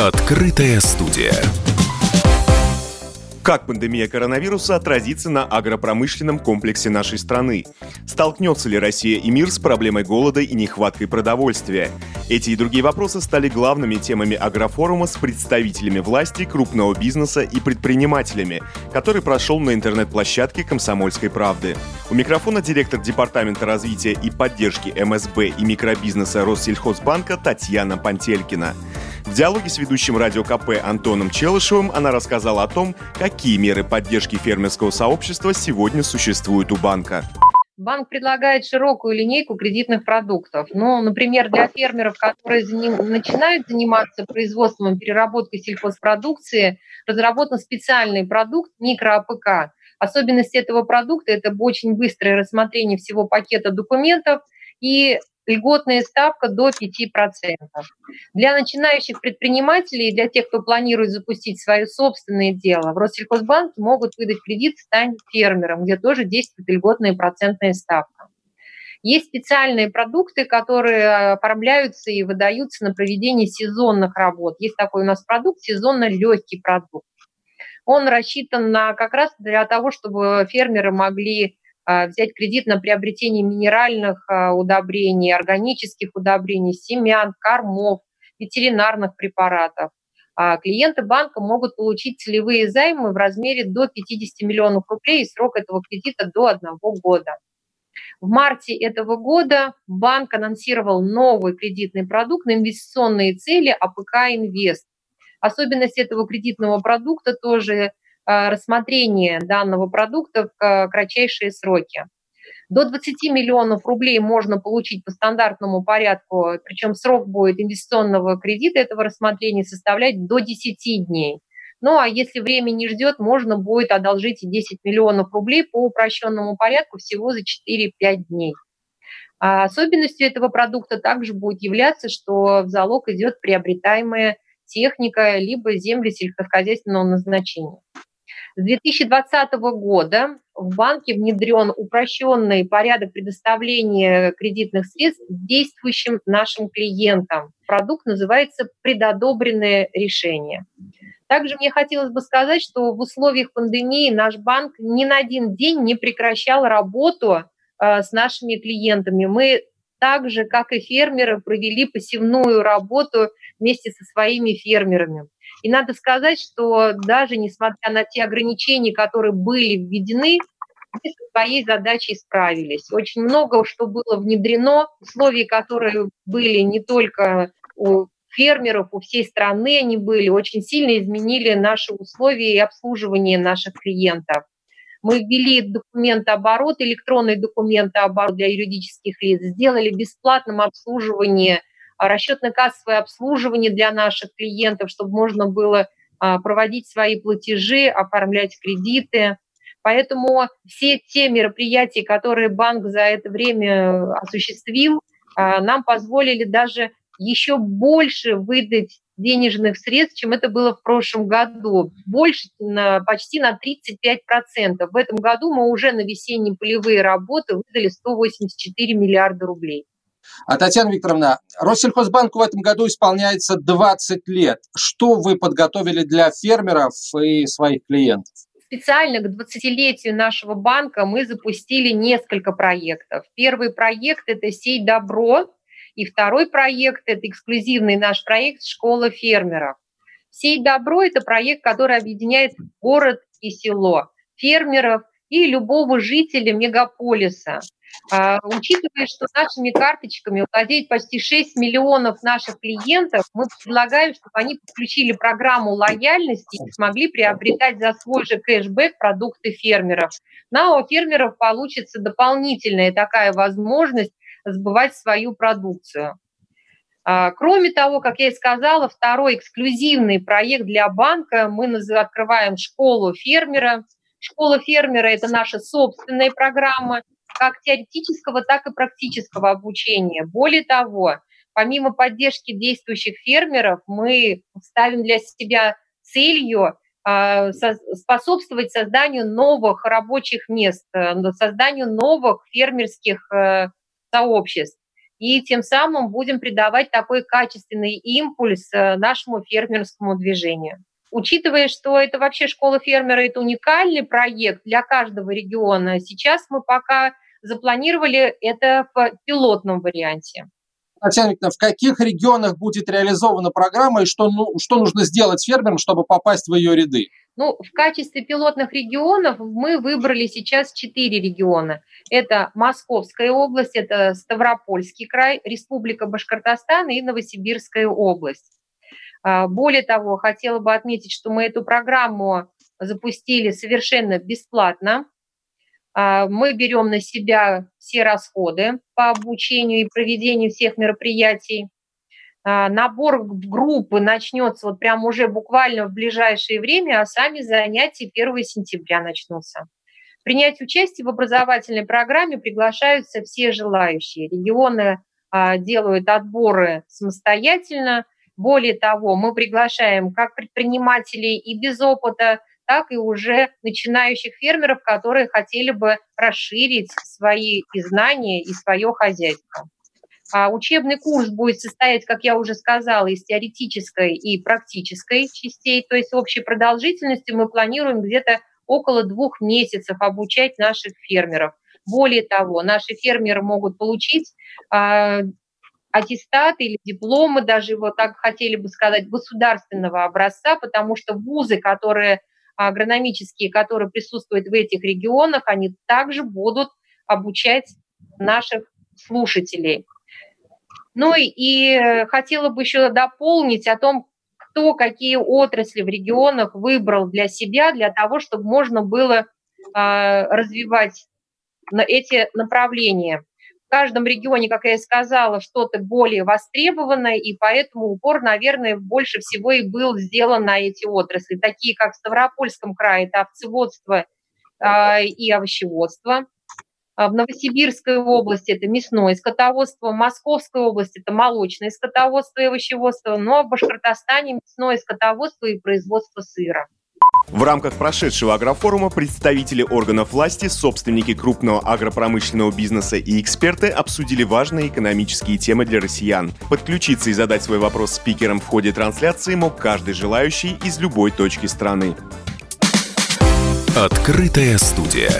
Открытая студия. Как пандемия коронавируса отразится на агропромышленном комплексе нашей страны? Столкнется ли Россия и мир с проблемой голода и нехваткой продовольствия? Эти и другие вопросы стали главными темами агрофорума с представителями власти, крупного бизнеса и предпринимателями, который прошел на интернет-площадке «Комсомольской правды». У микрофона директор Департамента развития и поддержки МСБ и микробизнеса Россельхозбанка Татьяна Пантелькина. В диалоге с ведущим радио КП Антоном Челышевым она рассказала о том, какие меры поддержки фермерского сообщества сегодня существуют у банка. Банк предлагает широкую линейку кредитных продуктов. Ну, например, для фермеров, которые заним... начинают заниматься производством и переработкой сельхозпродукции, разработан специальный продукт микро-АПК. Особенность этого продукта – это очень быстрое рассмотрение всего пакета документов и льготная ставка до 5%. Для начинающих предпринимателей и для тех, кто планирует запустить свое собственное дело, в Россельхозбанке могут выдать кредит «Стань фермером», где тоже действует льготная процентная ставка. Есть специальные продукты, которые оформляются и выдаются на проведение сезонных работ. Есть такой у нас продукт, сезонно легкий продукт. Он рассчитан на как раз для того, чтобы фермеры могли взять кредит на приобретение минеральных а, удобрений, органических удобрений, семян, кормов, ветеринарных препаратов. А клиенты банка могут получить целевые займы в размере до 50 миллионов рублей и срок этого кредита до одного года. В марте этого года банк анонсировал новый кредитный продукт на инвестиционные цели АПК «Инвест». Особенность этого кредитного продукта тоже рассмотрение данного продукта в э, кратчайшие сроки. До 20 миллионов рублей можно получить по стандартному порядку, причем срок будет инвестиционного кредита этого рассмотрения составлять до 10 дней. Ну а если время не ждет, можно будет одолжить и 10 миллионов рублей по упрощенному порядку всего за 4-5 дней. А особенностью этого продукта также будет являться, что в залог идет приобретаемая техника либо земли сельскохозяйственного назначения. С 2020 года в банке внедрен упрощенный порядок предоставления кредитных средств действующим нашим клиентам. Продукт называется «Предодобренное решение». Также мне хотелось бы сказать, что в условиях пандемии наш банк ни на один день не прекращал работу э, с нашими клиентами. Мы так же, как и фермеры, провели посевную работу вместе со своими фермерами. И надо сказать, что даже несмотря на те ограничения, которые были введены, мы со своей задачей справились. Очень много что было внедрено, условия, которые были не только у фермеров, у всей страны они были, очень сильно изменили наши условия и обслуживание наших клиентов. Мы ввели документооборот, электронный документооборот для юридических лиц, сделали бесплатным обслуживание расчетно-кассовое обслуживание для наших клиентов, чтобы можно было а, проводить свои платежи, оформлять кредиты. Поэтому все те мероприятия, которые банк за это время осуществил, а, нам позволили даже еще больше выдать денежных средств, чем это было в прошлом году. Больше, на, почти на 35%. В этом году мы уже на весенние полевые работы выдали 184 миллиарда рублей. А Татьяна Викторовна, Россельхозбанку в этом году исполняется 20 лет. Что вы подготовили для фермеров и своих клиентов? Специально к 20-летию нашего банка мы запустили несколько проектов. Первый проект – это «Сей добро», и второй проект – это эксклюзивный наш проект «Школа фермеров». «Сей добро» – это проект, который объединяет город и село, фермеров и любого жителя мегаполиса. А, учитывая, что нашими карточками владеет почти 6 миллионов наших клиентов, мы предлагаем, чтобы они подключили программу лояльности и смогли приобретать за свой же кэшбэк продукты фермеров. На у фермеров получится дополнительная такая возможность сбывать свою продукцию. А, кроме того, как я и сказала, второй эксклюзивный проект для банка мы открываем школу фермера. Школа фермера – это наша собственная программа – как теоретического, так и практического обучения. Более того, помимо поддержки действующих фермеров, мы ставим для себя целью а, способствовать созданию новых рабочих мест, э, созданию новых фермерских э, сообществ. и тем самым будем придавать такой качественный импульс э, нашему фермерскому движению. Учитывая, что это вообще школа фермера, это уникальный проект для каждого региона, сейчас мы пока запланировали это в пилотном варианте. Татьяна Викторовна, в каких регионах будет реализована программа и что, ну, что нужно сделать фермерам, чтобы попасть в ее ряды? Ну, в качестве пилотных регионов мы выбрали сейчас четыре региона. Это Московская область, это Ставропольский край, Республика Башкортостан и Новосибирская область. А, более того, хотела бы отметить, что мы эту программу запустили совершенно бесплатно. А, мы берем на себя все расходы по обучению и проведению всех мероприятий. А, набор группы начнется вот прямо уже буквально в ближайшее время, а сами занятия 1 сентября начнутся. Принять участие в образовательной программе приглашаются все желающие. Регионы делают отборы самостоятельно. Более того, мы приглашаем как предпринимателей и без опыта, так и уже начинающих фермеров, которые хотели бы расширить свои и знания и свое хозяйство. А учебный курс будет состоять, как я уже сказала, из теоретической и практической частей, то есть общей продолжительностью мы планируем где-то около двух месяцев обучать наших фермеров. Более того, наши фермеры могут получить э, аттестаты или дипломы, даже его так хотели бы сказать, государственного образца, потому что вузы, которые агрономические, которые присутствуют в этих регионах, они также будут обучать наших слушателей. Ну и э, хотела бы еще дополнить о том, кто какие отрасли в регионах выбрал для себя, для того, чтобы можно было а, развивать эти направления. В каждом регионе, как я и сказала, что-то более востребованное, и поэтому упор, наверное, больше всего и был сделан на эти отрасли, такие как в Ставропольском крае, это овцеводство а, и овощеводство, а в Новосибирской области это мясное скотоводство, в Московской области это молочное скотоводство и овощеводство, а в Башкортостане мясное скотоводство и производство сыра. В рамках прошедшего агрофорума представители органов власти, собственники крупного агропромышленного бизнеса и эксперты обсудили важные экономические темы для россиян. Подключиться и задать свой вопрос спикерам в ходе трансляции мог каждый желающий из любой точки страны. Открытая студия.